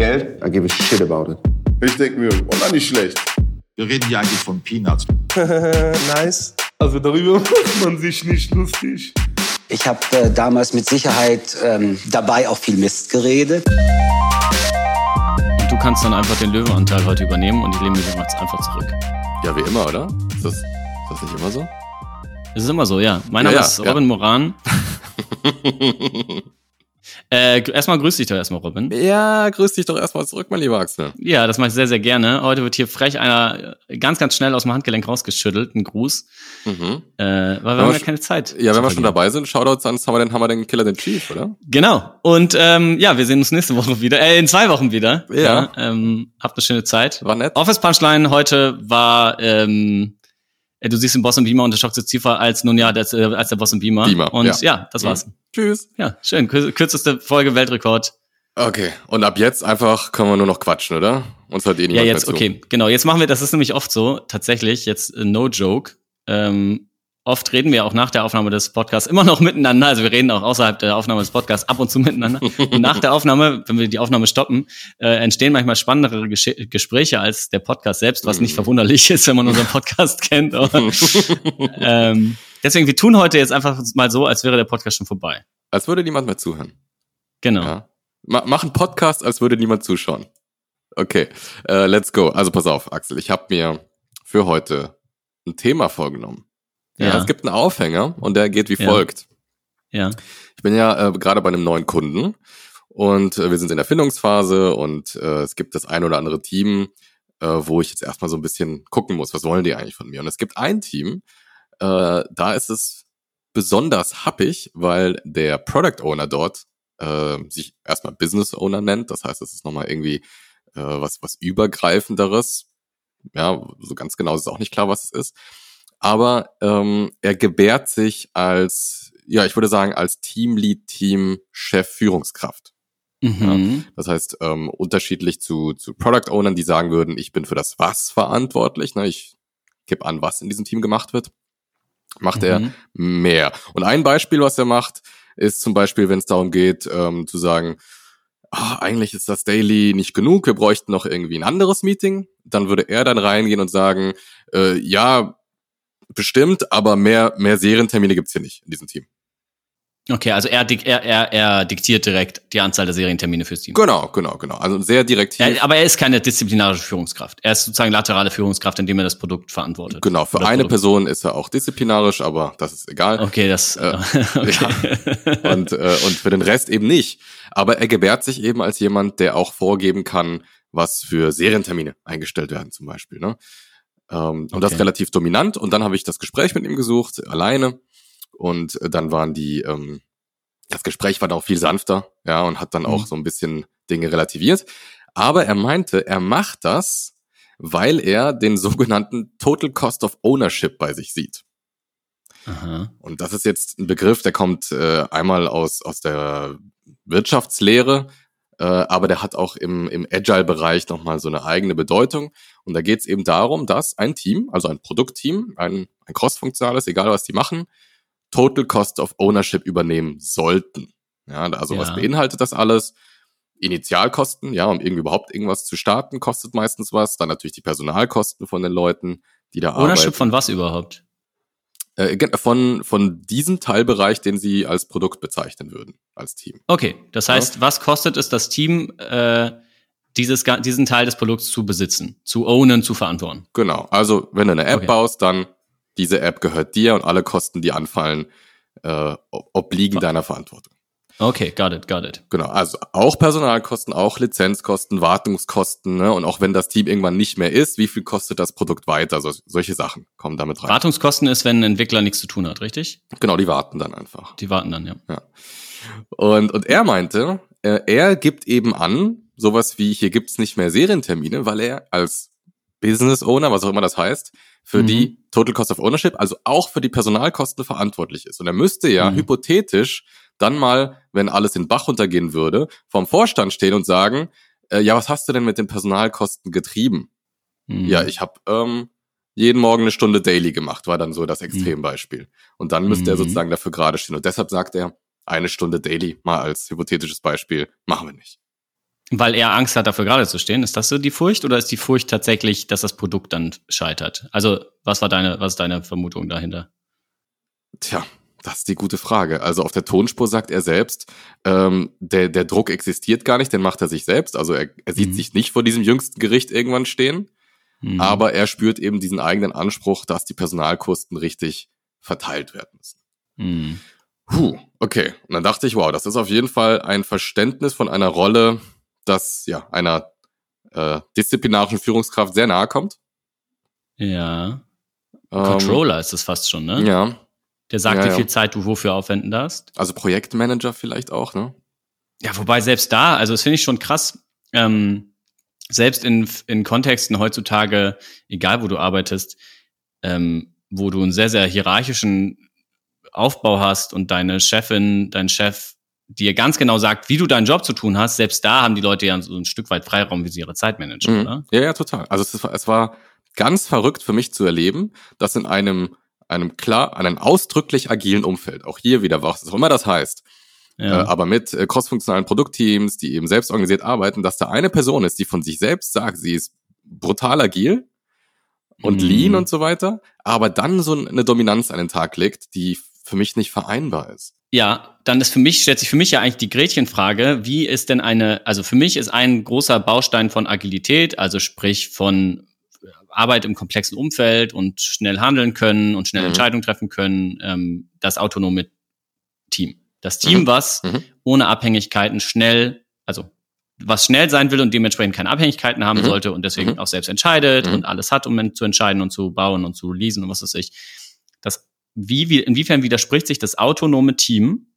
Geld, I give a shit about it. Ich denke mir, oh, na, nicht schlecht. Wir reden hier eigentlich von Peanuts. nice. Also darüber macht man sich nicht lustig. Ich habe äh, damals mit Sicherheit ähm, dabei auch viel Mist geredet. Und du kannst dann einfach den Löwenanteil heute übernehmen und die Lehme macht es einfach zurück. Ja, wie immer, oder? Ist das, ist das nicht immer so? Es ist immer so, ja. Mein Name Ja, ja, ist ja. Robin Moran. Äh, erstmal grüß dich doch erstmal, Robin. ja, grüß dich doch erstmal zurück, mein lieber Axel. Ja, das mache ich sehr, sehr gerne. Heute wird hier frech einer äh, ganz, ganz schnell aus dem Handgelenk rausgeschüttelt, ein Gruß. Mhm. Äh, weil wir haben ja keine Zeit. Ja, wenn wir schon dabei sind, Shoutouts an Summer den Hammer, den Killer, den Chief, oder? Genau. Und ähm, ja, wir sehen uns nächste Woche wieder, äh, in zwei Wochen wieder. Ja. ähm, habt eine schöne Zeit. War nett. Office Punchline heute war, ähm, äh, du siehst den Boss und Beamer und der Schock Ziffer als nun ja als, äh, als der Boss und Beamer. Beamer, Und ja. ja, das war's. Tschüss. Ja, schön. Kür kürzeste Folge Weltrekord. Okay, und ab jetzt einfach können wir nur noch quatschen, oder? Uns hört eh Ja, niemand jetzt, mehr zu. okay, genau. Jetzt machen wir, das ist nämlich oft so, tatsächlich, jetzt äh, no joke. Ähm, oft reden wir auch nach der Aufnahme des Podcasts immer noch miteinander. Also wir reden auch außerhalb der Aufnahme des Podcasts ab und zu miteinander. Und nach der Aufnahme, wenn wir die Aufnahme stoppen, äh, entstehen manchmal spannendere Gesch Gespräche als der Podcast selbst, was Mhm. nicht verwunderlich ist, wenn man unseren Podcast kennt. Aber, ähm, deswegen, wir tun heute jetzt einfach mal so, als wäre der Podcast schon vorbei. Als würde niemand mehr zuhören. Genau. Ja. Ma mach einen Podcast, als würde niemand zuschauen. Okay, äh, let's go. Also pass auf, Axel, ich habe mir für heute ein Thema vorgenommen. Ja. Ja. Es gibt einen Aufhänger und der geht wie Ja. folgt. Ja. Ich bin ja äh, gerade bei einem neuen Kunden und äh, wir sind in der Findungsphase und äh, es gibt das ein oder andere Team, äh, wo ich jetzt erstmal so ein bisschen gucken muss, was wollen die eigentlich von mir? Und es gibt ein Team, äh, da ist es besonders happig, weil der Product Owner dort äh, sich erstmal Business Owner nennt. Das heißt, es ist nochmal irgendwie äh, was, was übergreifenderes. Ja, so ganz genau ist es auch nicht klar, was es ist. Aber ähm, er gebärt sich als, ja, ich würde sagen, als Teamlead, Team, Chef, Führungskraft. Mhm. Das heißt, ähm, unterschiedlich zu, zu Product Ownern, die sagen würden, ich bin für das Was verantwortlich, ne? ich gebe an, was in diesem Team gemacht wird, macht er Mhm. mehr. Und ein Beispiel, was er macht, ist zum Beispiel, wenn es darum geht, ähm, zu sagen, ah, eigentlich ist das Daily nicht genug, wir bräuchten noch irgendwie ein anderes Meeting. Dann würde er dann reingehen und sagen, äh, ja, bestimmt, aber mehr, mehr Serientermine gibt's hier nicht in diesem Team. Okay, also er, er, er, er diktiert direkt die Anzahl der Serientermine fürs Team. Genau, genau, genau. Also sehr direktiv. Er, aber er ist keine disziplinarische Führungskraft. Er ist sozusagen laterale Führungskraft, indem er das Produkt verantwortet. Genau, für eine Produkt. Person ist er auch disziplinarisch, aber das ist egal. Okay, das. Äh, okay. und, äh, und für den Rest eben nicht. Aber er gebärt sich eben als jemand, der auch vorgeben kann, was für Serientermine eingestellt werden zum Beispiel. Ne? Ähm, Und das Okay. relativ dominant. Und dann habe ich das Gespräch mit ihm gesucht, alleine. Und äh, dann waren die, ähm, das Gespräch war dann auch viel sanfter, ja, und hat dann auch Mhm. so ein bisschen Dinge relativiert. Aber er meinte, er macht das, weil er den sogenannten Total Cost of Ownership bei sich sieht. Aha. Und das ist jetzt ein Begriff, der kommt äh, einmal aus, aus der Wirtschaftslehre, äh, aber der hat auch im, im Agile-Bereich nochmal so eine eigene Bedeutung. Und da geht es eben darum, dass ein Team, also ein Produktteam, ein, ein cross-funktionales, egal was die machen, Total Cost of Ownership übernehmen sollten. Ja, also was Ja. beinhaltet das alles? Initialkosten, ja, um irgendwie überhaupt irgendwas zu starten, kostet meistens was. Dann natürlich die Personalkosten von den Leuten, die da Ownership arbeiten. von was überhaupt? Äh, von, von diesem Teilbereich, den Sie als Produkt bezeichnen würden, als Team. Okay, das heißt, was kostet es das Team, äh, dieses, diesen Teil des Produkts zu besitzen, zu ownen, zu verantworten? Genau. Also, wenn du eine App Okay. baust, dann diese App gehört dir und alle Kosten, die anfallen, äh, ob- obliegen deiner Verantwortung. Okay, got it, got it. Genau. Also auch Personalkosten, auch Lizenzkosten, Wartungskosten, ne? Und auch wenn das Team irgendwann nicht mehr ist, wie viel kostet das Produkt weiter? Also solche Sachen kommen damit rein. Wartungskosten ist, wenn ein Entwickler nichts zu tun hat, richtig? Genau, die warten dann einfach. Die warten dann, ja. Und, und er meinte, äh, er gibt eben an, sowas wie, hier gibt's nicht mehr Serientermine, weil er als Business Owner, was auch immer das heißt, für Mhm. die Total Cost of Ownership, also auch für die Personalkosten verantwortlich ist. Und er müsste ja Mhm. hypothetisch dann mal, wenn alles in Bach runtergehen würde, vom Vorstand stehen und sagen, äh, ja, was hast du denn mit den Personalkosten getrieben? Mhm. Ja, ich habe ähm, jeden Morgen eine Stunde Daily gemacht, war dann so das Extrembeispiel. Und dann müsste er Mhm. sozusagen dafür gerade stehen. Und deshalb sagt er, eine Stunde Daily, mal als hypothetisches Beispiel, machen wir nicht. weil er Angst hat, dafür gerade zu stehen. Ist das so die Furcht oder ist die Furcht tatsächlich, dass das Produkt dann scheitert? Also, was war deine, was ist deine Vermutung dahinter? Tja, das ist die gute Frage. Also auf der Tonspur sagt er selbst, ähm, der, der Druck existiert gar nicht, den macht er sich selbst. Also er, er sieht Mhm. sich nicht vor diesem jüngsten Gericht irgendwann stehen, Hm. aber er spürt eben diesen eigenen Anspruch, dass die Personalkosten richtig verteilt werden müssen. Hm. Puh, okay. Und dann dachte ich, wow, das ist auf jeden Fall ein Verständnis von einer Rolle, das ja einer äh, disziplinarischen Führungskraft sehr nahe kommt. Ja. Ähm, Controller ist es fast schon, ne? Ja, Der sagt, Ja, wie ja. viel Zeit du wofür aufwenden darfst. also Projektmanager vielleicht auch, ne? Ja, wobei selbst da, also das finde ich schon krass, ähm, selbst in, in Kontexten heutzutage, egal wo du arbeitest, ähm, wo du einen sehr, sehr hierarchischen Aufbau hast und deine Chefin, dein Chef dir ganz genau sagt, wie du deinen Job zu tun hast, selbst da haben die Leute ja so ein Stück weit Freiraum, wie sie ihre Zeit managen, Mhm. oder? Ja, ja, total. Also es, war- es war ganz verrückt für mich zu erleben, dass in einem, einem klar, einem ausdrücklich agilen Umfeld, auch hier wieder, was auch immer das heißt, Ja. äh, aber mit äh, crossfunktionalen Produktteams, die eben selbst organisiert arbeiten, dass da eine Person ist, die von sich selbst sagt, sie ist brutal agil und Mhm. lean und so weiter, aber dann so eine Dominanz an den Tag legt, die für mich nicht vereinbar ist. Ja, dann ist für mich, stellt sich für mich ja eigentlich die Gretchenfrage, wie ist denn eine, also für mich ist ein großer Baustein von Agilität, also sprich von Arbeit im komplexen Umfeld und schnell handeln können und schnell Mhm. Entscheidungen treffen können, ähm, das autonome Team. Das Team, Mhm. was Mhm. ohne Abhängigkeiten schnell, also was schnell sein will und dementsprechend keine Abhängigkeiten haben Mhm. sollte und deswegen Mhm. auch selbst entscheidet Mhm. und alles hat, um zu entscheiden und zu bauen und zu releasen und was weiß ich. Das, wie, wie, inwiefern widerspricht sich das autonome Team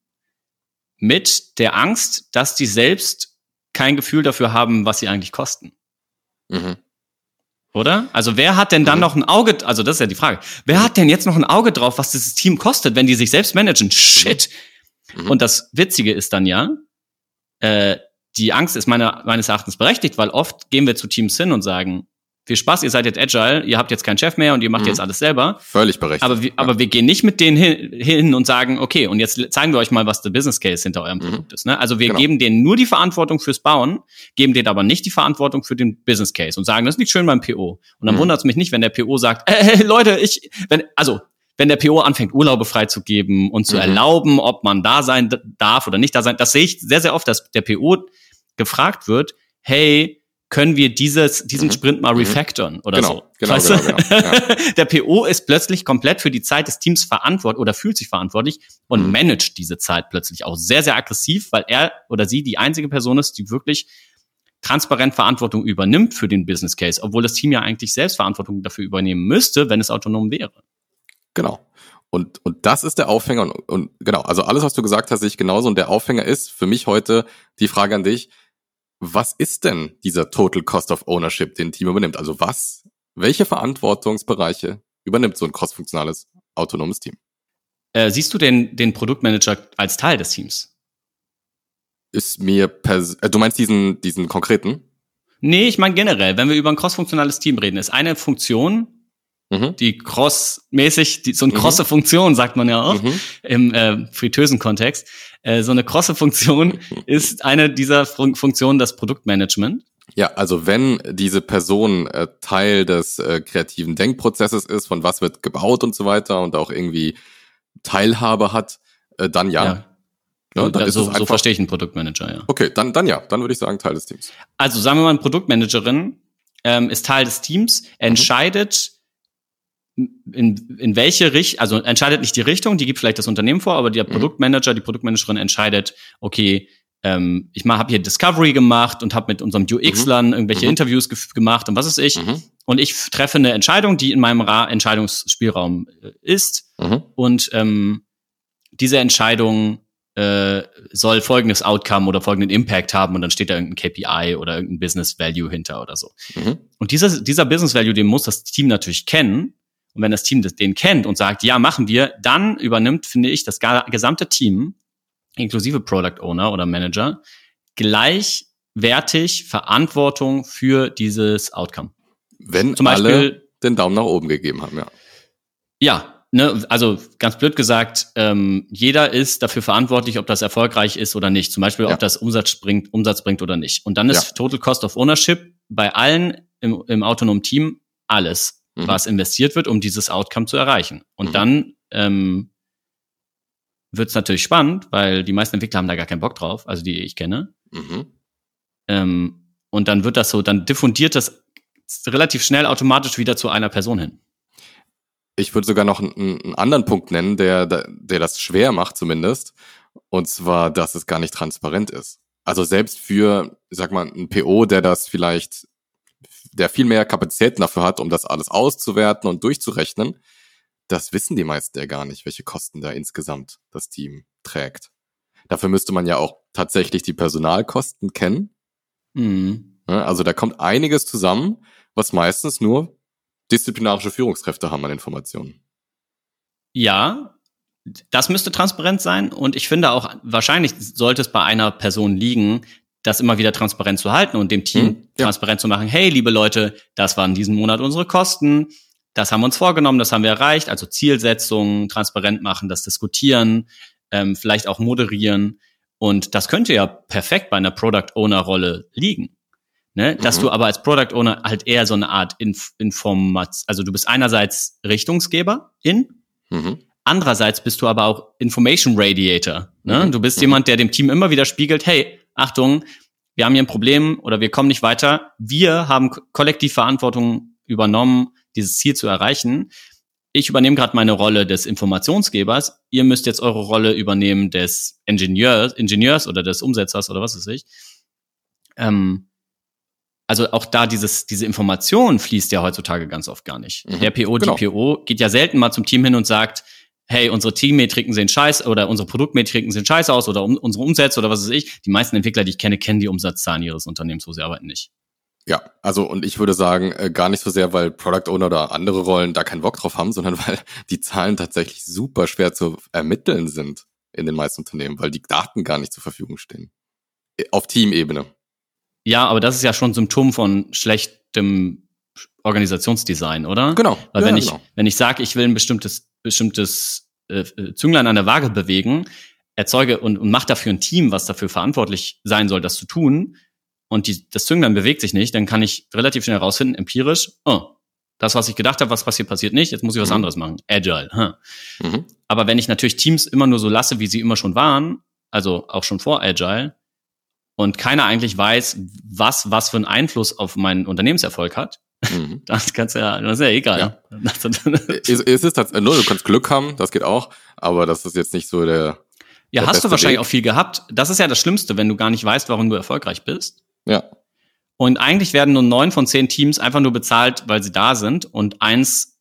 mit der Angst, dass die selbst kein Gefühl dafür haben, was sie eigentlich kosten? Mhm. Oder? Also wer hat denn dann noch ein Auge, also das ist ja die Frage, wer hat denn jetzt noch ein Auge drauf, was dieses Team kostet, wenn die sich selbst managen? Shit. Mhm. Und das Witzige ist dann ja, äh, die Angst ist meiner, meines Erachtens berechtigt, weil oft gehen wir zu Teams hin und sagen, viel Spaß, ihr seid jetzt agile, ihr habt jetzt keinen Chef mehr und ihr macht Mhm. jetzt alles selber. Völlig berechtigt. Aber wir, Ja. aber wir gehen nicht mit denen hin, hin und sagen, okay, und jetzt zeigen wir euch mal, was der Business Case hinter eurem Mhm. Produkt ist. Ne? Also wir Genau. geben denen nur die Verantwortung fürs Bauen, geben denen aber nicht die Verantwortung für den Business Case und sagen, das liegt schön beim PO. Und dann Mhm. wundert es mich nicht, wenn der PO sagt, äh, Leute, ich, wenn, also wenn der PO anfängt, Urlaube freizugeben und zu Mhm. erlauben, ob man da sein darf oder nicht da sein, das sehe ich sehr, sehr oft, dass der PO gefragt wird, hey, können wir dieses, diesen Mhm. Sprint mal Mhm. refactoren oder Genau, so. genau, Weißt genau, genau, ja. Der PO ist plötzlich komplett für die Zeit des Teams verantwortlich oder fühlt sich verantwortlich und Mhm. managt diese Zeit plötzlich auch sehr, sehr aggressiv, weil er oder sie die einzige Person ist, die wirklich transparent Verantwortung übernimmt für den Business Case, obwohl das Team ja eigentlich selbst Verantwortung dafür übernehmen müsste, wenn es autonom wäre. Genau. Und, und das ist der Aufhänger. Und, und genau, also alles, was du gesagt hast, sehe ich genauso. Und der Aufhänger ist für mich heute die Frage an dich, was ist denn dieser Total Cost of Ownership, den ein Team übernimmt? Also was, welche Verantwortungsbereiche übernimmt so ein crossfunktionales, autonomes Team? Äh, siehst du den, den Produktmanager als Teil des Teams? Ist mir pers äh, du meinst diesen, diesen konkreten? Nee, ich meine generell, wenn wir über ein crossfunktionales Team reden, ist eine Funktion, Mhm. die cross-mäßig, so eine Mhm. krosse Funktion, sagt man ja auch, Mhm. im äh, fritösen Kontext. Äh, so eine krosse Funktion ist eine dieser Fun Funktionen das Produktmanagement. Ja, also wenn diese Person äh, Teil des äh, kreativen Denkprozesses ist, von was wird gebaut und so weiter und auch irgendwie Teilhabe hat, äh, dann ja. Ja. Ja, dann Ja, ist so, so verstehe ich einen Produktmanager, ja. Okay, dann, dann ja, dann würde ich sagen Teil des Teams. Also sagen wir mal, eine Produktmanagerin ähm, ist Teil des Teams, entscheidet in, in welche Richtung, also entscheidet nicht die Richtung, die gibt vielleicht das Unternehmen vor, aber der Mhm. Produktmanager, die Produktmanagerin entscheidet, okay, ähm, ich habe hier Discovery gemacht und habe mit unserem UX-Lern irgendwelche Mhm. Interviews gemacht und was ist ich. Mhm. Und ich treffe eine Entscheidung, die in meinem Ra Entscheidungsspielraum äh, ist. Mhm. Und ähm, diese Entscheidung äh, soll folgendes Outcome oder folgenden Impact haben und dann steht da irgendein KPI oder irgendein Business Value hinter oder so. Mhm. Und dieser, dieser Business Value, den muss das Team natürlich kennen. Und wenn das Team das, den kennt und sagt, ja, machen wir, dann übernimmt, finde ich, das gesamte Team, inklusive Product Owner oder Manager, gleichwertig Verantwortung für dieses Outcome. Wenn Zum alle Beispiel, den Daumen nach oben gegeben haben, ja. ja, ne, also ganz blöd gesagt, ähm, jeder ist dafür verantwortlich, ob das erfolgreich ist oder nicht. Zum Beispiel, Ja. ob das Umsatz bringt, Umsatz bringt oder nicht. Und dann ist Ja. Total Cost of Ownership bei allen im, im autonomen Team alles, Mhm. was investiert wird, um dieses Outcome zu erreichen. Und Mhm. dann ähm, wird es natürlich spannend, weil die meisten Entwickler haben da gar keinen Bock drauf, also die ich kenne. Mhm. Ähm, und dann wird das so, dann diffundiert das relativ schnell automatisch wieder zu einer Person hin. Ich würde sogar noch einen, einen anderen Punkt nennen, der, der das schwer macht zumindest. Und zwar, dass es gar nicht transparent ist. Also selbst für, sag mal, ein PO, der das vielleicht, der viel mehr Kapazitäten dafür hat, um das alles auszuwerten und durchzurechnen, das wissen die meisten ja gar nicht, welche Kosten da insgesamt das Team trägt. Dafür müsste man ja auch tatsächlich die Personalkosten kennen. Mhm. Ne? Also da kommt einiges zusammen, was meistens nur disziplinarische Führungskräfte haben an Informationen. Ja, das müsste transparent sein und ich finde auch, wahrscheinlich sollte es bei einer Person liegen, das immer wieder transparent zu halten und dem Team Mhm, ja. transparent zu machen. Hey, liebe Leute, das waren diesen Monat unsere Kosten. Das haben wir uns vorgenommen, das haben wir erreicht. Also Zielsetzungen transparent machen, das diskutieren, ähm, vielleicht auch moderieren. Und das könnte ja perfekt bei einer Product Owner Rolle liegen. Ne? Dass Mhm. du aber als Product Owner halt eher so eine Art Inf Informat, also du bist einerseits Richtungsgeber in, Mhm. Andererseits bist du aber auch Information Radiator. Ne? Mhm. Du bist Mhm. jemand, der dem Team immer wieder spiegelt, hey, Achtung, wir haben hier ein Problem oder wir kommen nicht weiter. Wir haben ko- kollektiv Verantwortung übernommen, dieses Ziel zu erreichen. Ich übernehme gerade meine Rolle des Informationsgebers. Ihr müsst jetzt eure Rolle übernehmen des Ingenieurs, Ingenieurs oder des Umsetzers oder was weiß ich. Ähm, also auch da dieses, diese Information fließt ja heutzutage ganz oft gar nicht. Mhm, Der PO, genau. die PO geht ja selten mal zum Team hin und sagt, hey, unsere Teammetriken sehen scheiße oder unsere Produktmetriken sehen scheiße aus oder um, unsere Umsätze oder was weiß ich. Die meisten Entwickler, die ich kenne, kennen die Umsatzzahlen ihres Unternehmens, wo sie arbeiten, nicht. Ja, also und ich würde sagen, äh, gar nicht so sehr, weil Product Owner oder andere Rollen da keinen Bock drauf haben, sondern weil die Zahlen tatsächlich super schwer zu ermitteln sind in den meisten Unternehmen, weil die Daten gar nicht zur Verfügung stehen. Äh, Auf Teamebene. Ja, aber das ist ja schon Symptom von schlechtem Organisationsdesign, oder? Genau. Weil ja, wenn ich, genau. wenn ich sage, ich will ein bestimmtes, bestimmtes äh, äh, Zünglein an der Waage bewegen, erzeuge und, und mache dafür ein Team, was dafür verantwortlich sein soll, das zu tun, und die, das Zünglein bewegt sich nicht, dann kann ich relativ schnell rausfinden, empirisch, oh, das, was ich gedacht habe, was passiert, passiert nicht, jetzt muss ich was Mhm. anderes machen. Agile. Hm. Mhm. Aber wenn ich natürlich Teams immer nur so lasse, wie sie immer schon waren, also auch schon vor Agile, und keiner eigentlich weiß, was, was für einen Einfluss auf meinen Unternehmenserfolg hat, Mhm. dann kannst ja, das ist ja egal. es, es ist tatsächlich, nur du kannst Glück haben, das geht auch, aber das ist jetzt nicht so der, Ja, der hast du wahrscheinlich Weg. auch viel gehabt. Das ist ja das Schlimmste, wenn du gar nicht weißt, warum du erfolgreich bist. ja, Und eigentlich werden nur neun von zehn Teams einfach nur bezahlt, weil sie da sind. Und eins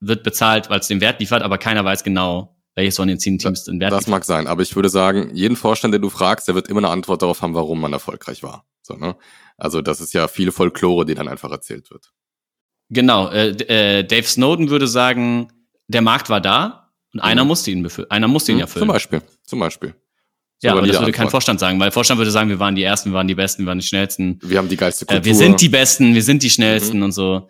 wird bezahlt, weil es den Wert liefert, aber keiner weiß genau, welches von den zehn Teams den Wert das liefert. mag sein, aber ich würde sagen, jeden Vorstand, den du fragst, der wird immer eine Antwort darauf haben, warum man erfolgreich war. So, ne? Also das ist ja viele Folklore, die dann einfach erzählt wird. Genau. Äh, äh, Dave Snowden würde sagen, der Markt war da und einer musste ihn befüllen. Einer musste ihn Mhm, erfüllen. Zum Beispiel, zum Beispiel. ja, So aber das würde kein Antwort. Vorstand sagen, weil Vorstand würde sagen, wir waren die Ersten, wir waren die Besten, wir waren die Schnellsten. Wir haben die geilste Kultur. Äh, wir sind die Besten, wir sind die Schnellsten Mhm. und so.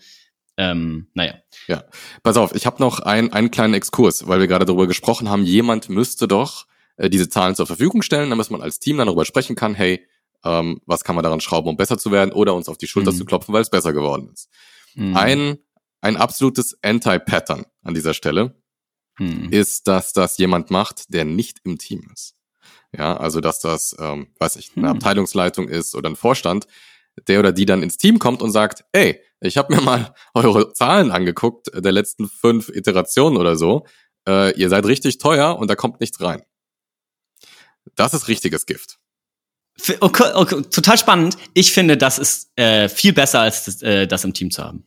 Ähm, naja. Ja, pass auf, ich habe noch ein, einen kleinen Exkurs, weil wir gerade darüber gesprochen haben, jemand müsste doch äh, diese Zahlen zur Verfügung stellen, damit man als Team dann darüber sprechen kann, hey, ähm, was kann man daran schrauben, um besser zu werden oder uns auf die Schulter Mhm. zu klopfen, weil es besser geworden ist. Mhm. Ein, ein absolutes Anti-Pattern an dieser Stelle Mhm. ist, dass das jemand macht, der nicht im Team ist. Ja, also dass das, ähm, weiß ich, eine Hm. Abteilungsleitung ist oder ein Vorstand, der oder die dann ins Team kommt und sagt, ey, ich habe mir mal eure Zahlen angeguckt der letzten fünf Iterationen oder so. Äh, ihr seid richtig teuer und da kommt nichts rein. Das ist richtiges Gift. Okay, okay, total spannend. Ich finde, das ist äh, viel besser, als das, äh, das im Team zu haben.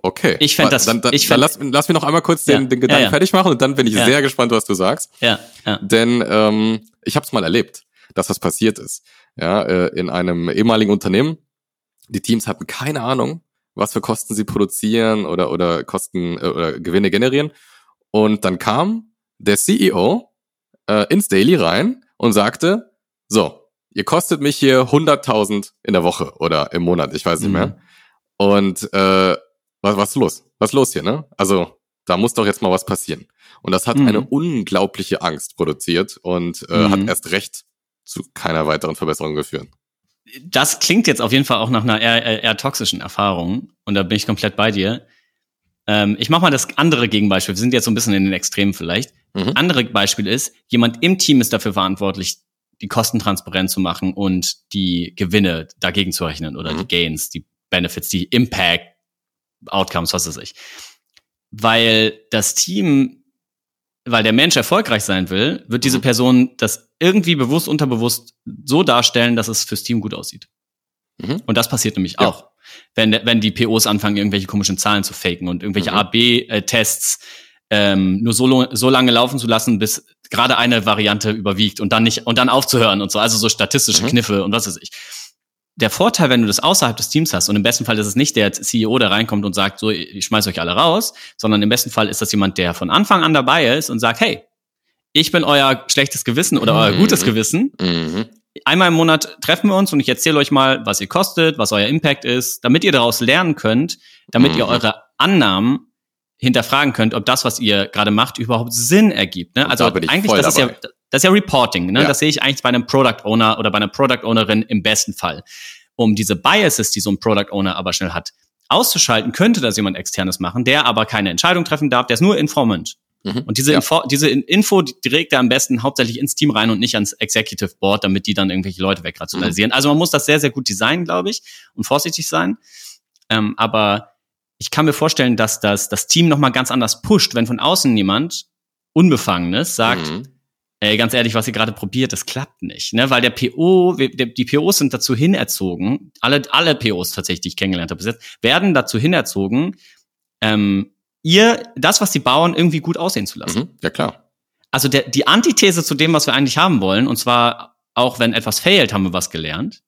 Okay. Ich fänd das- Dann, dann, ich dann fänd- lass, lass mich noch einmal kurz Ja, den, den Gedanken ja, ja. fertig machen und dann bin ich sehr gespannt, was du sagst. Ja, ja. Denn ähm, ich habe es mal erlebt, dass das passiert ist. Ja, äh, in einem ehemaligen Unternehmen. Die Teams hatten keine Ahnung, was für Kosten sie produzieren oder oder Kosten äh, oder Gewinne generieren. Und dann kam der CEO äh, ins Daily rein und sagte: So, ihr kostet mich hier 100.000 in der Woche oder im Monat, ich weiß nicht Mhm. mehr. Und äh, was was ist los? Was ist los hier? Ne? Also da muss doch jetzt mal was passieren. Und das hat Mhm. eine unglaubliche Angst produziert und äh, Mhm. hat erst recht zu keiner weiteren Verbesserung geführt. das klingt jetzt auf jeden Fall auch nach einer eher, eher, toxischen Erfahrung. Und da bin ich komplett bei dir. Ähm, ich mache mal das andere Gegenbeispiel. Wir sind jetzt so ein bisschen in den Extremen vielleicht. Mhm. Andere Beispiel ist, jemand im Team ist dafür verantwortlich, die Kosten transparent zu machen und die Gewinne dagegen zu rechnen oder Mhm. die Gains, die Benefits, die Impact, Outcomes, was weiß ich. Weil das Team, weil der Mensch erfolgreich sein will, wird diese Mhm. Person das irgendwie bewusst, unterbewusst so darstellen, dass es fürs Team gut aussieht. Mhm. Und das passiert nämlich Ja. auch. Wenn, wenn die POs anfangen, irgendwelche komischen Zahlen zu faken und irgendwelche Mhm. AB-Tests ähm, nur so, so lange laufen zu lassen, bis gerade eine Variante überwiegt und dann nicht und dann aufzuhören und so. Also so statistische Mhm. Kniffe und was weiß ich. Der Vorteil, wenn du das außerhalb des Teams hast, und im besten Fall ist es nicht der CEO, der reinkommt und sagt, so, ich schmeiß euch alle raus, sondern im besten Fall ist das jemand, der von Anfang an dabei ist und sagt, hey, ich bin euer schlechtes Gewissen oder euer Mhm. gutes Gewissen Mhm. einmal im Monat treffen wir uns und ich erzähle euch mal, was ihr kostet, was euer Impact ist, damit ihr daraus lernen könnt, damit ihr Mhm. eure Annahmen hinterfragen könnt, ob das, was ihr gerade macht, überhaupt Sinn ergibt. Ne? Also eigentlich, das ist, ja, dabei. das ist ja Reporting. Ne? Ja. Das sehe ich eigentlich bei einem Product Owner oder bei einer Product Ownerin im besten Fall. Um diese Biases, die so ein Product Owner aber schnell hat, auszuschalten, könnte das jemand externes machen, der aber keine Entscheidung treffen darf, der ist nur Informant. Mhm. Und diese, Ja. Info, diese In- Info die trägt er am besten hauptsächlich ins Team rein und nicht ans Executive Board, damit die dann irgendwelche Leute wegrationalisieren. Also man muss das sehr, sehr gut designen, glaube ich, und vorsichtig sein. Ähm, aber ich kann mir vorstellen, dass das, das Team nochmal ganz anders pusht, wenn von außen jemand Unbefangenes sagt, Mhm. ey, ganz ehrlich, was ihr gerade probiert, das klappt nicht, ne? Weil der PO, die POs sind dazu hinerzogen, alle, alle POs tatsächlich, die ich kennengelernt habe bis jetzt, werden dazu hinerzogen, ähm, ihr, das, was sie bauen, irgendwie gut aussehen zu lassen. Mhm. Ja, klar. Also der, die Antithese zu dem, was wir eigentlich haben wollen, und zwar auch wenn etwas failt, haben wir was gelernt.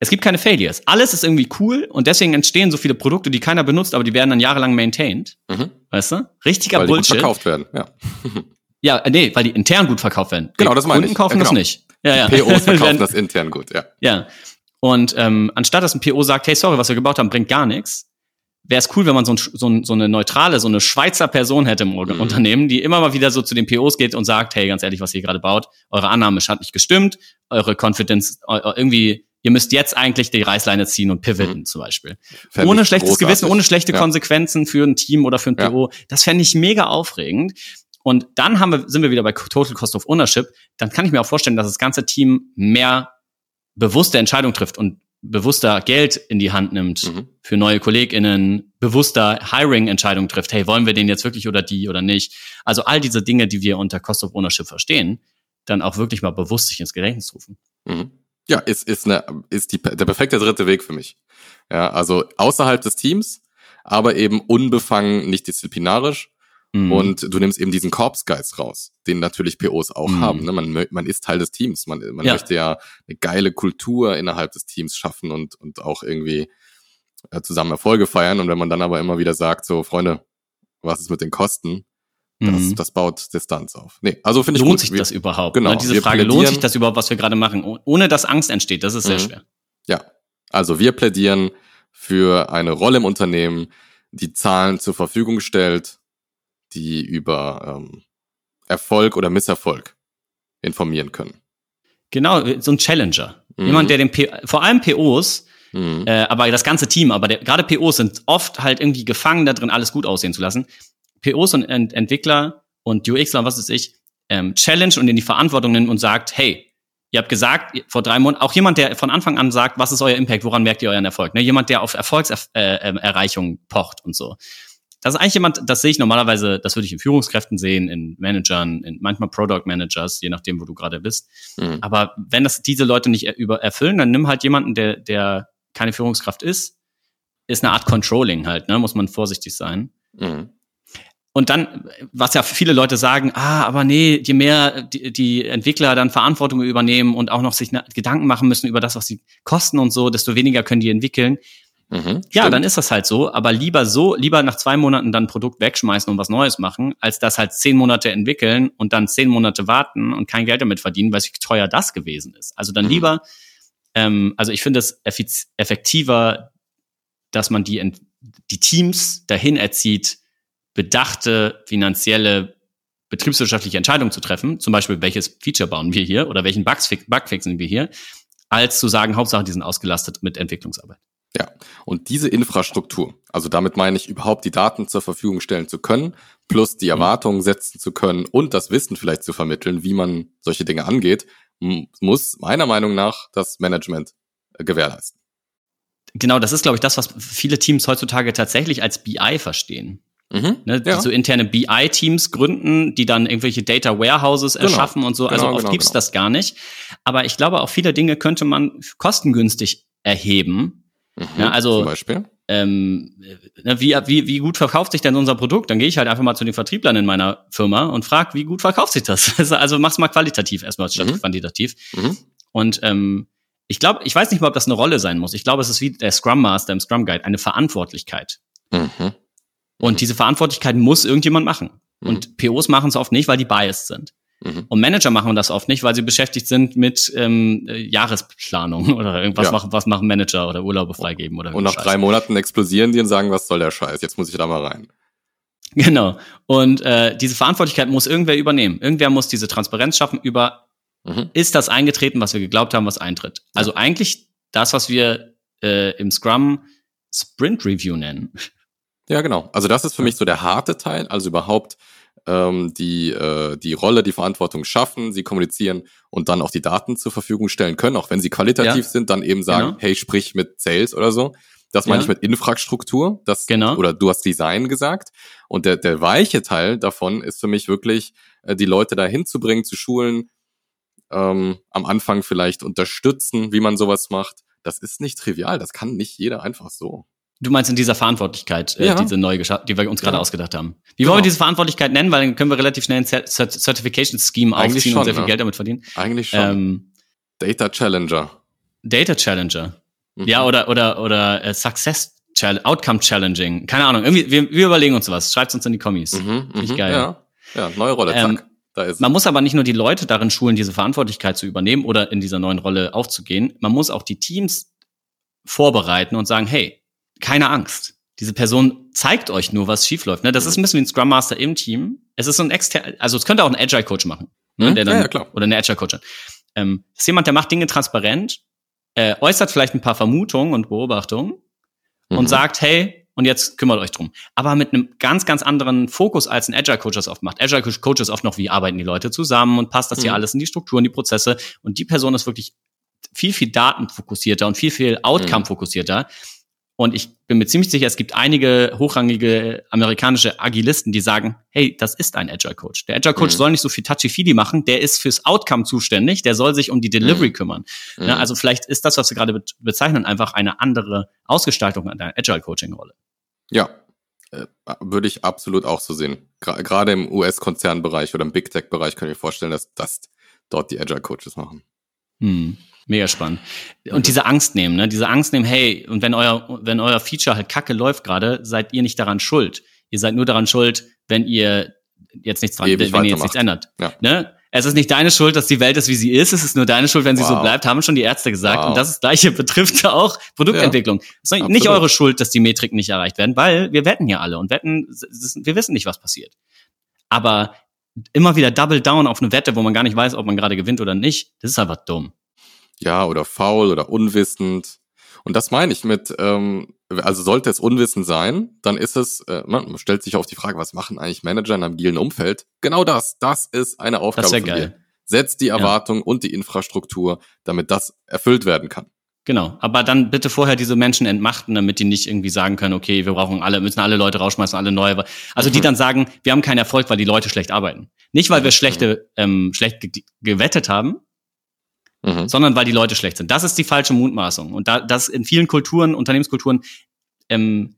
Es gibt keine Failures. Alles ist irgendwie cool und deswegen entstehen so viele Produkte, die keiner benutzt, aber die werden dann jahrelang maintained. Mhm. Weißt du? Richtiger Weil die gut Bullshit. verkauft werden. Ja. Ja, äh, nee, weil die intern gut verkauft werden. Genau, Die das meine Kunden ich. kaufen Ja, das genau. nicht. Ja, ja. POs verkaufen das intern gut, ja. Ja. Und ähm, anstatt dass ein PO sagt, hey, sorry, was wir gebaut haben, bringt gar nichts, wäre es cool, wenn man so, ein, so, ein, so eine neutrale, so eine Schweizer Person hätte im Mhm. Unternehmen, die immer mal wieder so zu den POs geht und sagt, hey, ganz ehrlich, was ihr gerade baut, eure Annahme hat nicht gestimmt, eure Confidence, eu- irgendwie, ihr müsst jetzt eigentlich die Reißleine ziehen und pivoten zum Beispiel. Fänd ohne schlechtes großartig. Gewissen, ohne schlechte ja. Konsequenzen für ein Team oder für ein Ja. PO. Das fände ich mega aufregend. Und dann haben wir, sind wir wieder bei Total Cost of Ownership. Dann kann ich mir auch vorstellen, dass das ganze Team mehr bewusste Entscheidungen trifft und bewusster Geld in die Hand nimmt Mhm. für neue KollegInnen, bewusster Hiring-Entscheidungen trifft. Hey, wollen wir den jetzt wirklich oder die oder nicht? Also all diese Dinge, die wir unter Cost of Ownership verstehen, dann auch wirklich mal bewusst sich ins Gedächtnis rufen. Mhm. Ja, ist, ist, eine, ist die, der perfekte dritte Weg für mich. Ja, also außerhalb des Teams, aber eben unbefangen, nicht disziplinarisch. Mhm. Und du nimmst eben diesen Korpsgeist raus, den natürlich POs auch Mhm. haben. Ne? Man, man ist Teil des Teams. Man, man Ja. möchte ja eine geile Kultur innerhalb des Teams schaffen und, und auch irgendwie äh, zusammen Erfolge feiern. Und wenn man dann aber immer wieder sagt, so, Freunde, was ist mit den Kosten? Das, Mhm. das baut Distanz auf. Nee, also finde ich lohnt gut. sich Wir- das überhaupt? genau, Ne? Diese Frage, lohnt plädieren- sich das überhaupt, was wir gerade machen? Oh- Ohne dass Angst entsteht, das ist sehr Mhm. schwer. Ja, also wir plädieren für eine Rolle im Unternehmen, die Zahlen zur Verfügung stellt, die über ähm, Erfolg oder Misserfolg informieren können. Genau, so ein Challenger. Mhm. Jemand, der den P vor allem POs, Mhm. äh, aber das ganze Team, aber der, gerade POs sind oft halt irgendwie gefangen da drin, alles gut aussehen zu lassen. POs und Ent Entwickler und UXler und was weiß ich, ähm, challenge und in die Verantwortung nimmt und sagt, hey, ihr habt gesagt, vor drei Monaten, auch jemand, der von Anfang an sagt, was ist euer Impact, woran merkt ihr euren Erfolg? Ne? Jemand, der auf Erfolgserreichung äh, ähm, pocht und so. Das ist eigentlich jemand, das sehe ich normalerweise, das würde ich in Führungskräften sehen, in Managern, in manchmal Product Managers, je nachdem, wo du gerade bist. Mhm. Aber wenn das diese Leute nicht er- über erfüllen, dann nimm halt jemanden, der, der keine Führungskraft ist. Ist eine Art Controlling halt, ne? Muss man vorsichtig sein. Mhm. Und dann, was ja viele Leute sagen, ah, aber nee, je mehr die, die Entwickler dann Verantwortung übernehmen und auch noch sich Gedanken machen müssen über das, was sie kosten und so, desto weniger können die entwickeln. Mhm. Ja, Stimmt. dann ist das halt so, aber lieber so, lieber nach zwei Monaten dann ein Produkt wegschmeißen und was Neues machen, als das halt zehn Monate entwickeln und dann zehn Monate warten und kein Geld damit verdienen, weil wie teuer das gewesen ist. Also dann Mhm. lieber, ähm, also ich finde es effektiver, dass man die, die Teams dahin erzieht, bedachte finanzielle betriebswirtschaftliche Entscheidung zu treffen, zum Beispiel welches Feature bauen wir hier oder welchen Bugs, Bug fixen wir hier, als zu sagen, Hauptsache, die sind ausgelastet mit Entwicklungsarbeit. Ja, und diese Infrastruktur, also damit meine ich überhaupt die Daten zur Verfügung stellen zu können, plus die Erwartungen setzen zu können und das Wissen vielleicht zu vermitteln, wie man solche Dinge angeht, muss meiner Meinung nach das Management äh, gewährleisten. Genau, das ist, glaube ich, das, was viele Teams heutzutage tatsächlich als BI verstehen. Mhm, ne, ja. so interne BI-Teams gründen, die dann irgendwelche Data Warehouses genau, erschaffen und so. Also genau, oft genau, gibt's genau. das gar nicht. Aber ich glaube, auch viele Dinge könnte man kostengünstig erheben. Mhm, ja, also zum Beispiel? Ähm, ne, wie, wie, wie gut verkauft sich denn unser Produkt? Dann gehe ich halt einfach mal zu den Vertrieblern in meiner Firma und frage, wie gut verkauft sich das? also mach's mal qualitativ erstmal statt mhm. quantitativ. Mhm. Und ähm, ich glaube, ich weiß nicht mal, ob das eine Rolle sein muss. Ich glaube, es ist wie der Scrum Master im Scrum Guide, eine Verantwortlichkeit. Mhm. Und diese Verantwortlichkeit muss irgendjemand machen. Mhm. Und POs machen es oft nicht, weil die biased sind. Mhm. Und Manager machen das oft nicht, weil sie beschäftigt sind mit ähm, Jahresplanung oder irgendwas ja. machen, was machen Manager oder Urlaube freigeben oder Und nach Scheiß. drei Monaten explosieren die und sagen, was soll der Scheiß? Jetzt muss ich da mal rein. Genau. Und äh, diese Verantwortlichkeit muss irgendwer übernehmen. Irgendwer muss diese Transparenz schaffen über, mhm. ist das eingetreten, was wir geglaubt haben, was eintritt. Also eigentlich das, was wir äh, im Scrum Sprint Review nennen. Ja, genau. Also das ist für mich so der harte Teil, also überhaupt ähm, die, äh, die Rolle, die Verantwortung schaffen, sie kommunizieren und dann auch die Daten zur Verfügung stellen können, auch wenn sie qualitativ ja. sind, dann eben sagen, genau. hey, sprich mit Sales oder so. Das meine ja. ich mit Infrastruktur, das genau. oder du hast Design gesagt. Und der, der weiche Teil davon ist für mich wirklich, äh, die Leute da hinzubringen, zu schulen, ähm, am Anfang vielleicht unterstützen, wie man sowas macht. Das ist nicht trivial, das kann nicht jeder einfach so. Du meinst in dieser Verantwortlichkeit, äh, ja. diese neue, die wir uns gerade ja. ausgedacht haben. Wie genau. wollen wir diese Verantwortlichkeit nennen? Weil dann können wir relativ schnell ein Certification Scheme Eigentlich aufziehen schon, und sehr viel ja. Geld damit verdienen. Eigentlich schon. Ähm, Data Challenger. Data Challenger. Mhm. Ja, oder oder oder äh, Success Challenge, Outcome Challenging. Keine Ahnung. Irgendwie, wir, wir überlegen uns was. Schreibt uns in die Kommis. Mhm, Finde ich mhm, geil. Ja, ja neue Rolle. Zack. Ähm, da ist man muss aber nicht nur die Leute darin schulen, diese Verantwortlichkeit zu übernehmen oder in dieser neuen Rolle aufzugehen. Man muss auch die Teams vorbereiten und sagen, hey, keine Angst. Diese Person zeigt euch nur, was schiefläuft. Ne? Das ist ein bisschen wie ein Scrum Master im Team. Es ist so ein extern, also es könnte auch ein Agile Coach machen, ne? Mhm. der dann, ja, klar. oder eine Agile Coach. Ähm, ist jemand, der macht Dinge transparent, äh, äußert vielleicht ein paar Vermutungen und Beobachtungen mhm. und sagt, hey, und jetzt kümmert euch drum. Aber mit einem ganz, ganz anderen Fokus, als ein Agile Coach das oft macht. Agile Coach ist oft noch, wie arbeiten die Leute zusammen und passt das hier mhm. alles in die Strukturen, die Prozesse. Und die Person ist wirklich viel, viel datenfokussierter und viel, viel outcome-fokussierter. Und ich bin mir ziemlich sicher, es gibt einige hochrangige amerikanische Agilisten, die sagen, hey, das ist ein Agile Coach. Der Agile Coach mhm. soll nicht so viel touchy-feely machen, der ist fürs Outcome zuständig, der soll sich um die Delivery mhm. kümmern. Mhm. Ja, also vielleicht ist das, was wir gerade bezeichnen, einfach eine andere Ausgestaltung an der Agile Coaching-Rolle. Ja, äh, würde ich absolut auch so sehen. Gerade im US-Konzernbereich oder im Big Tech-Bereich kann ich mir vorstellen, dass das dort die Agile Coaches machen. Hm. Mega spannend. Und diese Angst nehmen, ne? Diese Angst nehmen, hey, und wenn euer, wenn euer Feature halt kacke läuft gerade, seid ihr nicht daran schuld. Ihr seid nur daran schuld, wenn ihr jetzt nichts dran, Ewig wenn ihr jetzt nichts ändert. Ja. Ne? Es ist nicht deine Schuld, dass die Welt ist, wie sie ist. Es ist nur deine Schuld, wenn sie wow. so bleibt, haben schon die Ärzte gesagt. Wow. Und das, Gleiche betrifft auch Produktentwicklung. Ja, es ist nicht eure Schuld, dass die Metriken nicht erreicht werden, weil wir wetten ja alle und wetten, wir wissen nicht, was passiert. Aber immer wieder Double Down auf eine Wette, wo man gar nicht weiß, ob man gerade gewinnt oder nicht, das ist einfach dumm ja, oder faul oder unwissend. Und das meine ich mit, ähm, also sollte es unwissend sein, dann ist es, äh, man stellt sich auf die Frage, was machen eigentlich Manager in einem agilen Umfeld? Genau das, das ist eine Aufgabe das von geil. dir. Setzt die Erwartung ja. und die Infrastruktur, damit das erfüllt werden kann. Genau, aber dann bitte vorher diese Menschen entmachten, damit die nicht irgendwie sagen können, okay, wir brauchen alle, müssen alle Leute rausschmeißen, alle neue. Also die mhm. dann sagen, wir haben keinen Erfolg, weil die Leute schlecht arbeiten. Nicht, weil wir schlechte, ähm, schlecht ge gewettet haben, mhm. sondern weil die Leute schlecht sind. Das ist die falsche Mutmaßung. Und da, das in vielen Kulturen, Unternehmenskulturen, ähm,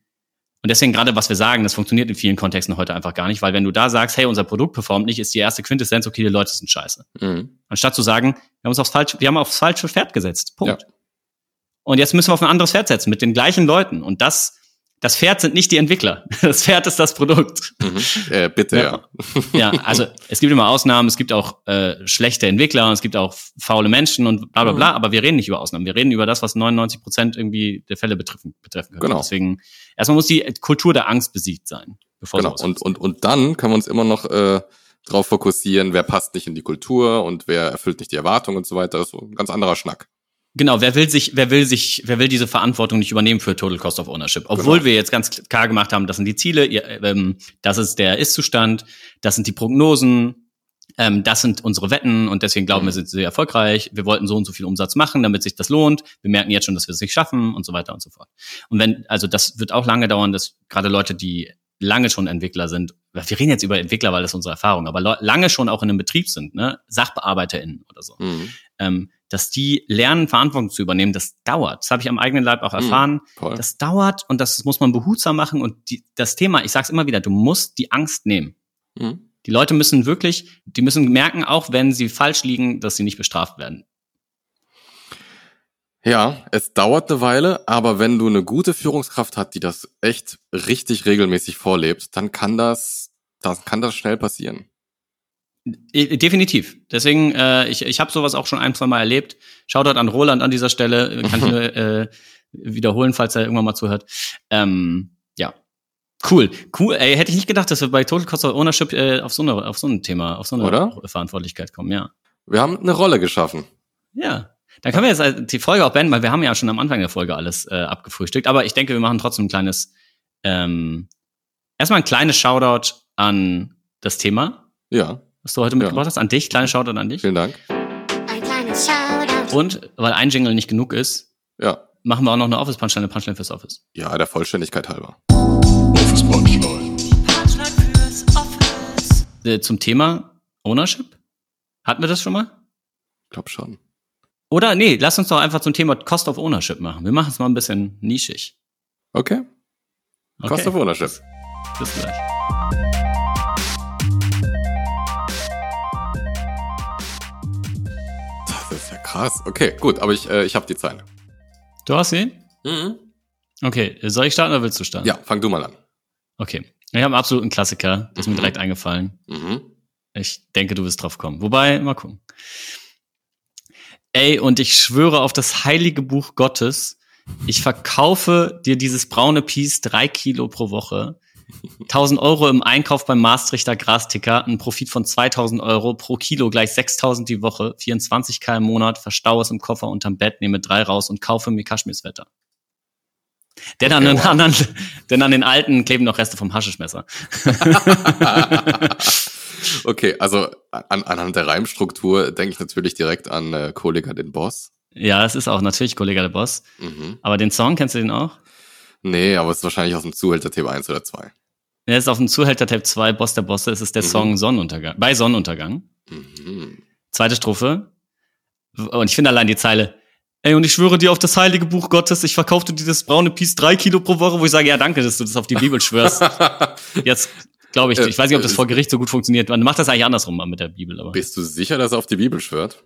und deswegen gerade, was wir sagen, das funktioniert in vielen Kontexten heute einfach gar nicht, weil wenn du da sagst, hey, unser Produkt performt nicht, ist die erste Quintessenz, okay, die Leute sind scheiße. Mhm. Anstatt zu sagen, wir haben uns aufs falsche, wir haben aufs falsche Pferd gesetzt. Punkt. Ja. Und jetzt müssen wir auf ein anderes Pferd setzen mit den gleichen Leuten. Und das das Pferd sind nicht die Entwickler. Das Pferd ist das Produkt. Mhm. Äh, bitte, ja. Ja, also es gibt immer Ausnahmen, es gibt auch äh, schlechte Entwickler und es gibt auch faule Menschen und bla bla bla, mhm. aber wir reden nicht über Ausnahmen. Wir reden über das, was 99 Prozent irgendwie der Fälle betreffen, betreffen können. Genau. Deswegen, erstmal muss die Kultur der Angst besiegt sein. Bevor Genau. Und, und, und dann können wir uns immer noch äh, drauf fokussieren, wer passt nicht in die Kultur und wer erfüllt nicht die Erwartungen und so weiter. Das ist so ein ganz anderer Schnack. Genau, wer will sich, wer will sich, wer will diese Verantwortung nicht übernehmen für Total Cost of Ownership? Obwohl Genau. wir jetzt ganz klar gemacht haben, das sind die Ziele, ähm, das ist der Ist-Zustand, das sind die Prognosen, ähm, das sind unsere Wetten und deswegen glauben wir, sind sehr erfolgreich. Wir wollten so und so viel Umsatz machen, damit sich das lohnt. Wir merken jetzt schon, dass wir es nicht schaffen und so weiter und so fort. Und wenn, also das wird auch lange dauern, dass gerade Leute, die lange schon Entwickler sind, wir reden jetzt über Entwickler, weil das unsere Erfahrung, aber lange schon auch in einem Betrieb sind, ne, SachbearbeiterInnen oder so Mhm. ähm, dass die lernen, Verantwortung zu übernehmen, das dauert. Das habe ich am eigenen Leib auch erfahren. Voll. Das dauert und das muss man behutsam machen. Und die, das Thema, ich sage es immer wieder, du musst die Angst nehmen. Mhm. Die Leute müssen wirklich, die müssen merken, auch wenn sie falsch liegen, dass sie nicht bestraft werden. Ja, es dauert eine Weile, aber wenn du eine gute Führungskraft hast, die das echt richtig regelmäßig vorlebt, dann kann das, dann kann das schnell passieren. Definitiv. Deswegen, äh, ich, ich habe sowas auch schon ein, zwei Mal erlebt. Shoutout an Roland an dieser Stelle. Kann ich nur äh, wiederholen, falls er irgendwann mal zuhört. Ähm, ja. Cool. Cool. Ey, hätte ich nicht gedacht, dass wir bei Total Cost of Ownership äh, auf so eine, auf so ein Thema, auf so eine Oder? Verantwortlichkeit kommen, ja. Wir haben eine Rolle geschaffen. Ja. Dann können wir jetzt äh, die Folge auch beenden, weil wir haben ja schon am Anfang der Folge alles äh, abgefrühstückt. Aber ich denke, wir machen trotzdem ein kleines, ähm, erstmal ein kleines Shoutout an das Thema, Ja, was du heute mitgebracht hast. An dich, kleines Shoutout an dich. vielen Dank. Ein kleines Shoutout. Und weil ein Jingle nicht genug ist, Ja, machen wir auch noch eine Office-Punchline, eine Punchline fürs Office. ja, der Vollständigkeit halber. Office Punchline. Äh, zum Thema Ownership? Hatten wir das schon mal? Glaub schon. Oder nee, lass uns doch einfach zum Thema Cost of Ownership machen. Wir machen es mal ein bisschen nischig. Okay. Okay. Cost of Ownership. Bis gleich. Krass. Okay, gut, aber ich, äh, ich habe die Zeit. Du hast sie? Mhm. Okay, soll ich starten oder willst du starten? Ja, fang du mal an. Okay. Ich habe einen absoluten Klassiker, das ist mir Mhm. direkt eingefallen. Mhm. Ich denke, du wirst drauf kommen. Wobei, mal gucken. Ey, und ich schwöre auf das heilige Buch Gottes, ich verkaufe dir dieses braune Piece drei Kilo pro Woche. 1000 Euro im Einkauf beim Maastrichter Grasticker, ein Profit von 2000 Euro pro Kilo gleich 6000 die Woche, 24k im Monat, verstaue es im Koffer unterm Bett, nehme drei raus und kaufe mir Kaschmirswetter. Denn an den anderen, denn an den alten kleben noch Reste vom Haschischmesser. Okay, also an, anhand der Reimstruktur denke ich natürlich direkt an äh, Kollega den Boss. Ja, es ist auch natürlich Kollege der Boss. Mhm. Aber den Song, kennst du den auch? Nee, aber es ist wahrscheinlich aus dem Zuhälter Tape 1 oder 2. Er ist auf dem Zuhälter Tape 2, Boss der Bosse, es ist der Mhm. Song Sonnenuntergang, bei Sonnenuntergang. Mhm. Zweite Strophe. Und ich finde allein die Zeile, ey, und ich schwöre dir auf das heilige Buch Gottes, ich verkaufte dir das braune Piece drei Kilo pro Woche, wo ich sage, ja, danke, dass du das auf die Bibel schwörst. Jetzt glaube ich, ich weiß nicht, ob das vor Gericht so gut funktioniert. Man macht das eigentlich andersrum mal mit der Bibel, aber. Bist du sicher, dass er auf die Bibel schwört?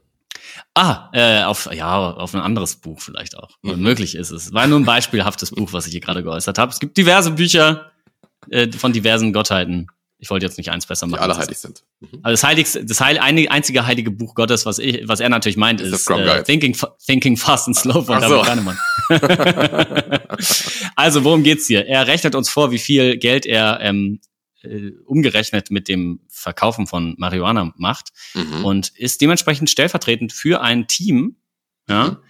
Ah, äh, auf, ja, auf ein anderes Buch vielleicht auch. Mhm. Möglich ist es. War nur ein beispielhaftes Buch, was ich hier gerade geäußert habe. Es gibt diverse Bücher äh, von diversen Gottheiten. Ich wollte jetzt nicht eins besser Die machen. alle als heilig sind. Mhm. Also das heiligste, das heil, einzige heilige Buch Gottes, was ich, was er natürlich meint, Ist ist, äh. Thinking, Thinking Fast and Slow von so. David Kahnemann. also worum geht's hier? Er rechnet uns vor, wie viel Geld er ähm, äh, umgerechnet mit dem Verkaufen von Marihuana macht Mhm. und ist dementsprechend stellvertretend für ein Team, ja,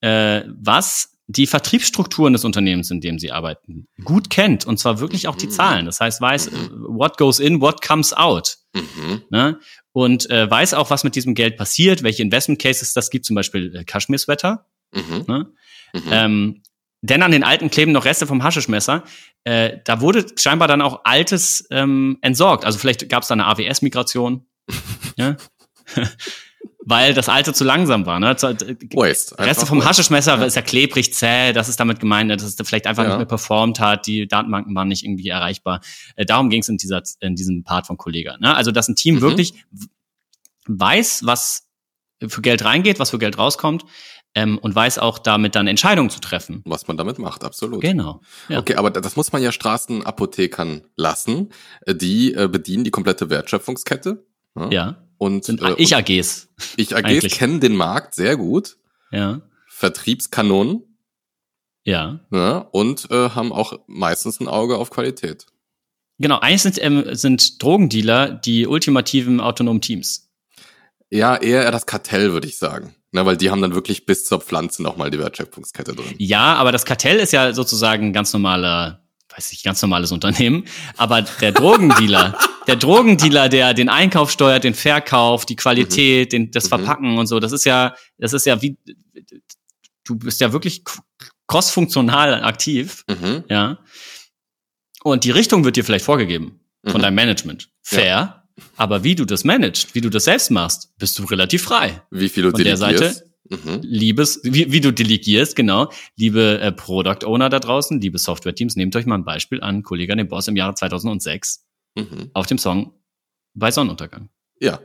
äh, was die Vertriebsstrukturen des Unternehmens, in dem sie arbeiten, gut kennt und zwar wirklich auch die Mhm. Zahlen. Das heißt, weiß, äh, what goes in, what comes out. Mhm. Ne? Und äh, weiß auch, was mit diesem Geld passiert, welche Investment Cases das gibt, zum Beispiel äh, Kaschmirswetter. Mhm. Ne? Mhm. Ähm, denn an den alten kleben noch Reste vom Haschischmesser. Äh, da wurde scheinbar dann auch Altes ähm, entsorgt. Also vielleicht gab es da eine AWS-Migration. ja? Weil das Alte zu langsam war. Ne? Waste. Reste Einfach vom Waste. Haschmischmesser ist ja klebrig, zäh, das ist damit gemeint, dass es vielleicht einfach Ja. nicht mehr performt hat, die Datenbanken waren nicht irgendwie erreichbar. Äh, darum ging es in, dieser, in diesem Part von Kollega. Ne? Also, dass ein Team Mhm. wirklich weiß, was für Geld reingeht, was für Geld rauskommt ähm, und weiß auch damit dann Entscheidungen zu treffen. Was man damit macht, absolut. Genau. Ja. Okay, aber das muss man ja Straßenapothekern lassen. Äh, Die äh, bedienen die komplette Wertschöpfungskette. Ja. Ja. Und Sind äh, ich AGs. ich AGs kennen den Markt sehr gut. Ja. Vertriebskanonen Ja. ja, und äh, haben auch meistens ein Auge auf Qualität. Genau, eigentlich sind, ähm, sind Drogendealer die ultimativen autonomen Teams. Ja, eher das Kartell, würde ich sagen. Na, weil die haben dann wirklich bis zur Pflanze nochmal die Wertschöpfungskette drin. Ja, aber das Kartell ist ja sozusagen ein ganz normaler, weiß ich, ganz normales Unternehmen. Aber der Drogendealer, der Drogendealer, der den Einkauf steuert, den Verkauf, die Qualität, den, das Verpacken und so, das ist ja, das ist ja wie, du bist ja wirklich crossfunktional aktiv, Mhm. ja. Und die Richtung wird dir vielleicht vorgegeben von Mhm. deinem Management. Fair. Aber wie du das managst, wie du das selbst machst, bist du relativ frei. Wie viel du Von der delegierst. Mhm. Liebes, wie, wie du delegierst, genau. Liebe äh, Product Owner da draußen, liebe Software-Teams, nehmt euch mal ein Beispiel an, Kollege an den Boss im Jahre 2006 Mhm. auf dem Song bei Sonnenuntergang. Ja.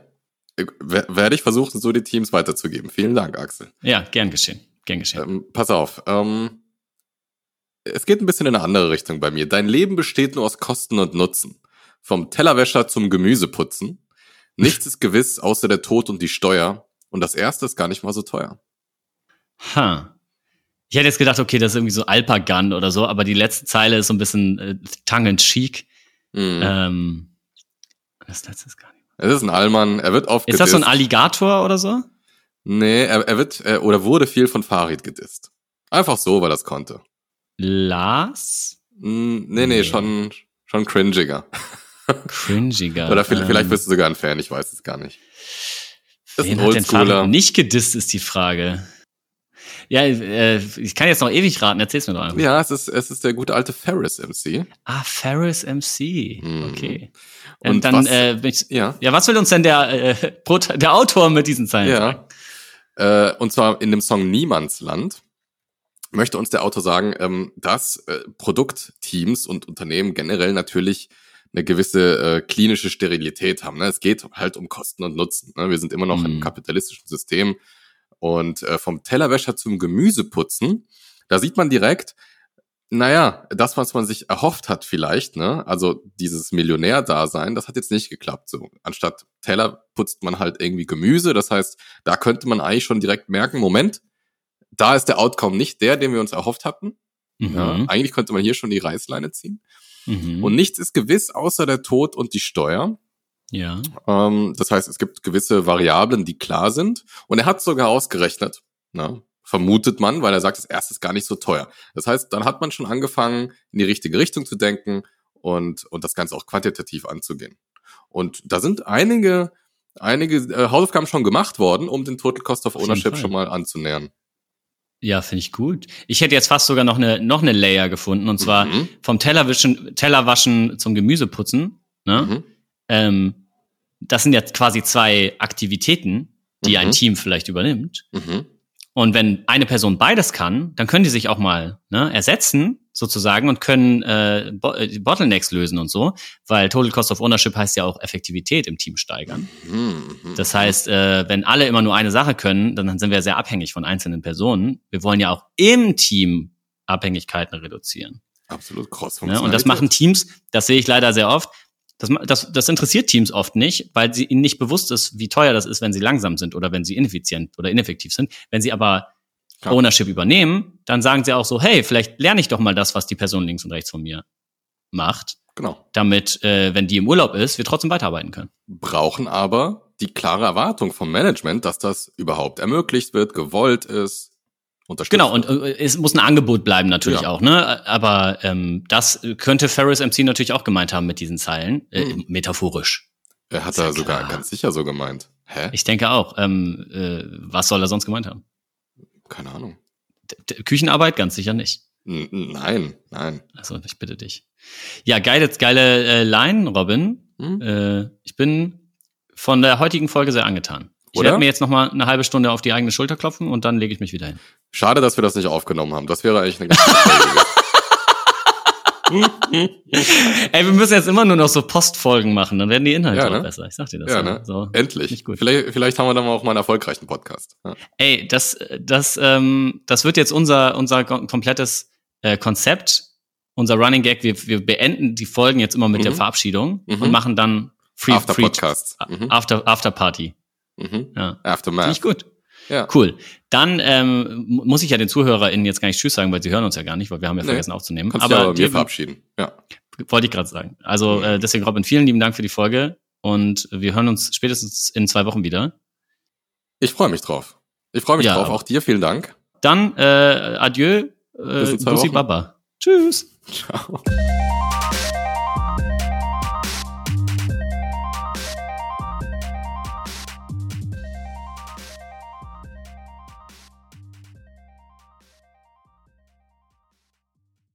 Äh, wer- Werde ich versuchen, so die Teams weiterzugeben. Vielen Dank, Axel. Ja, gern geschehen. Gern geschehen. Ähm, pass auf. Ähm, es geht ein bisschen in eine andere Richtung bei mir. Dein Leben besteht nur aus Kosten und Nutzen. Vom Tellerwäscher zum Gemüseputzen. Nichts ist gewiss, außer der Tod und die Steuer. Und das erste ist gar nicht mal so teuer. Ha. Ich hätte jetzt gedacht, okay, das ist irgendwie so Alpagan oder so, aber die letzte Zeile ist so ein bisschen äh, tongue in cheek. Mhm. Ähm, das letzte ist gar nicht. Es ist ein Allmann, er wird oft Ist das so ein gedisst. Alligator oder so? Nee, er, er wird, äh, oder wurde viel von Farid gedisst. Einfach so, weil er es konnte. Lars? Mm, nee, nee, schon, schon cringiger. Cringiger. Oder vielleicht, ähm, bist du sogar ein Fan, ich weiß es gar nicht. Ist Wen ein hat denn nicht gedisst, ist die Frage. Ja, äh, ich kann jetzt noch ewig raten, erzähl's mir doch einfach. Ja, es ist, es ist der gute alte Ferris MC. Ah, Ferris MC. Mhm. Okay. Und Und dann, was- äh, ich, Ja. ja, was will uns denn der, äh, der Autor mit diesen Zeilen sagen? Ja. Äh, und zwar in dem Song Niemandsland möchte uns der Autor sagen, ähm, dass äh, Produktteams und Unternehmen generell natürlich eine gewisse äh, klinische Sterilität haben. Ne? Es geht halt um Kosten und Nutzen. Ne? Wir sind immer noch Mhm. im kapitalistischen System. Und äh, vom Tellerwäscher zum Gemüseputzen, da sieht man direkt, naja, das, was man sich erhofft hat vielleicht, ne, also dieses Millionär-Dasein, das hat jetzt nicht geklappt. So, anstatt Teller putzt man halt irgendwie Gemüse. Das heißt, da könnte man eigentlich schon direkt merken, Moment, da ist der Outcome nicht der, den wir uns erhofft hatten. Ja, Mhm. eigentlich könnte man hier schon die Reißleine ziehen. Mhm. Und nichts ist gewiss, außer der Tod und die Steuer. ja. Ähm, das heißt, es gibt gewisse Variablen, die klar sind. Und er hat sogar ausgerechnet, na, vermutet man, weil er sagt, das erste ist gar nicht so teuer. Das heißt, dann hat man schon angefangen, in die richtige Richtung zu denken und, und das Ganze auch quantitativ anzugehen. Und da sind einige, einige äh, Hausaufgaben schon gemacht worden, um den Total Cost of Ownership schon mal anzunähern. Ja, finde ich gut. Ich hätte jetzt fast sogar noch eine, noch eine Layer gefunden, und zwar Mhm. vom Tellerwischen, Tellerwaschen zum Gemüseputzen. Ne? Mhm. Ähm, das sind jetzt quasi zwei Aktivitäten, die Mhm. ein Team vielleicht übernimmt. Mhm. Und wenn eine Person beides kann, dann können die sich auch mal ne, ersetzen sozusagen und können äh, äh, Bottlenecks lösen und so, weil Total Cost of Ownership heißt ja auch Effektivität im Team steigern. Mhm. Das heißt, äh, wenn alle immer nur eine Sache können, dann sind wir sehr abhängig von einzelnen Personen. Wir wollen ja auch im Team Abhängigkeiten reduzieren. Absolut cross Ne? Und das machen Teams, das sehe ich leider sehr oft. Das, das, das interessiert Teams oft nicht, weil sie ihnen nicht bewusst ist, wie teuer das ist, wenn sie langsam sind oder wenn sie ineffizient oder ineffektiv sind. Wenn sie aber Klar. Ownership übernehmen, dann sagen sie auch so, hey, vielleicht lerne ich doch mal das, was die Person links und rechts von mir macht, Genau. damit, äh, wenn die im Urlaub ist, wir trotzdem weiterarbeiten können. brauchen aber die klare Erwartung vom Management, dass das überhaupt ermöglicht wird, gewollt ist, unterstützt Genau, und äh, es muss ein Angebot bleiben natürlich Ja. auch, ne? Aber ähm, das könnte Ferris MC natürlich auch gemeint haben mit diesen Zeilen, äh, Mhm. metaphorisch. er hat ist ja da sogar ganz sicher so gemeint. Hä? Ich denke auch. Ähm, äh, was soll er sonst gemeint haben? Keine Ahnung. D Küchenarbeit ganz sicher nicht. N nein, nein. Also ich bitte dich. Ja, geile, geile äh, Line, Robin. Hm? Äh, ich bin von der heutigen Folge sehr angetan. Ich werde mir jetzt noch mal eine halbe Stunde auf die eigene Schulter klopfen und dann lege ich mich wieder hin. Schade, dass wir das nicht aufgenommen haben. Das wäre eigentlich eine ganz. Ey, wir müssen jetzt immer nur noch so Postfolgen machen, dann werden die Inhalte Ja, auch ne? besser. Ich sag dir das. Ja, ne? So. Endlich. Vielleicht, vielleicht haben wir dann auch mal einen erfolgreichen Podcast. Ja. Ey, das, das, ähm, das wird jetzt unser, unser kom- komplettes äh, Konzept, unser Running Gag. Wir, wir beenden die Folgen jetzt immer mit Mhm. der Verabschiedung Mhm. und machen dann Free, After free Podcasts. Mhm. After, After Party. Mhm. Ja. Finde Aftermath. ich gut. Ja. Cool. Dann ähm, muss ich ja den ZuhörerInnen jetzt gar nicht Tschüss sagen, weil sie hören uns ja gar nicht, weil wir haben ja Nee. vergessen aufzunehmen. Kannst aber dir, verabschieden. Ja. wollte ich gerade sagen. Also äh, deswegen, Robin, vielen lieben Dank für die Folge und wir hören uns spätestens in zwei Wochen wieder. Ich freue mich drauf. Ich freue mich Ja. drauf. Auch dir vielen Dank. Dann äh, adieu, äh, Bussi. Baba. Tschüss. Ciao.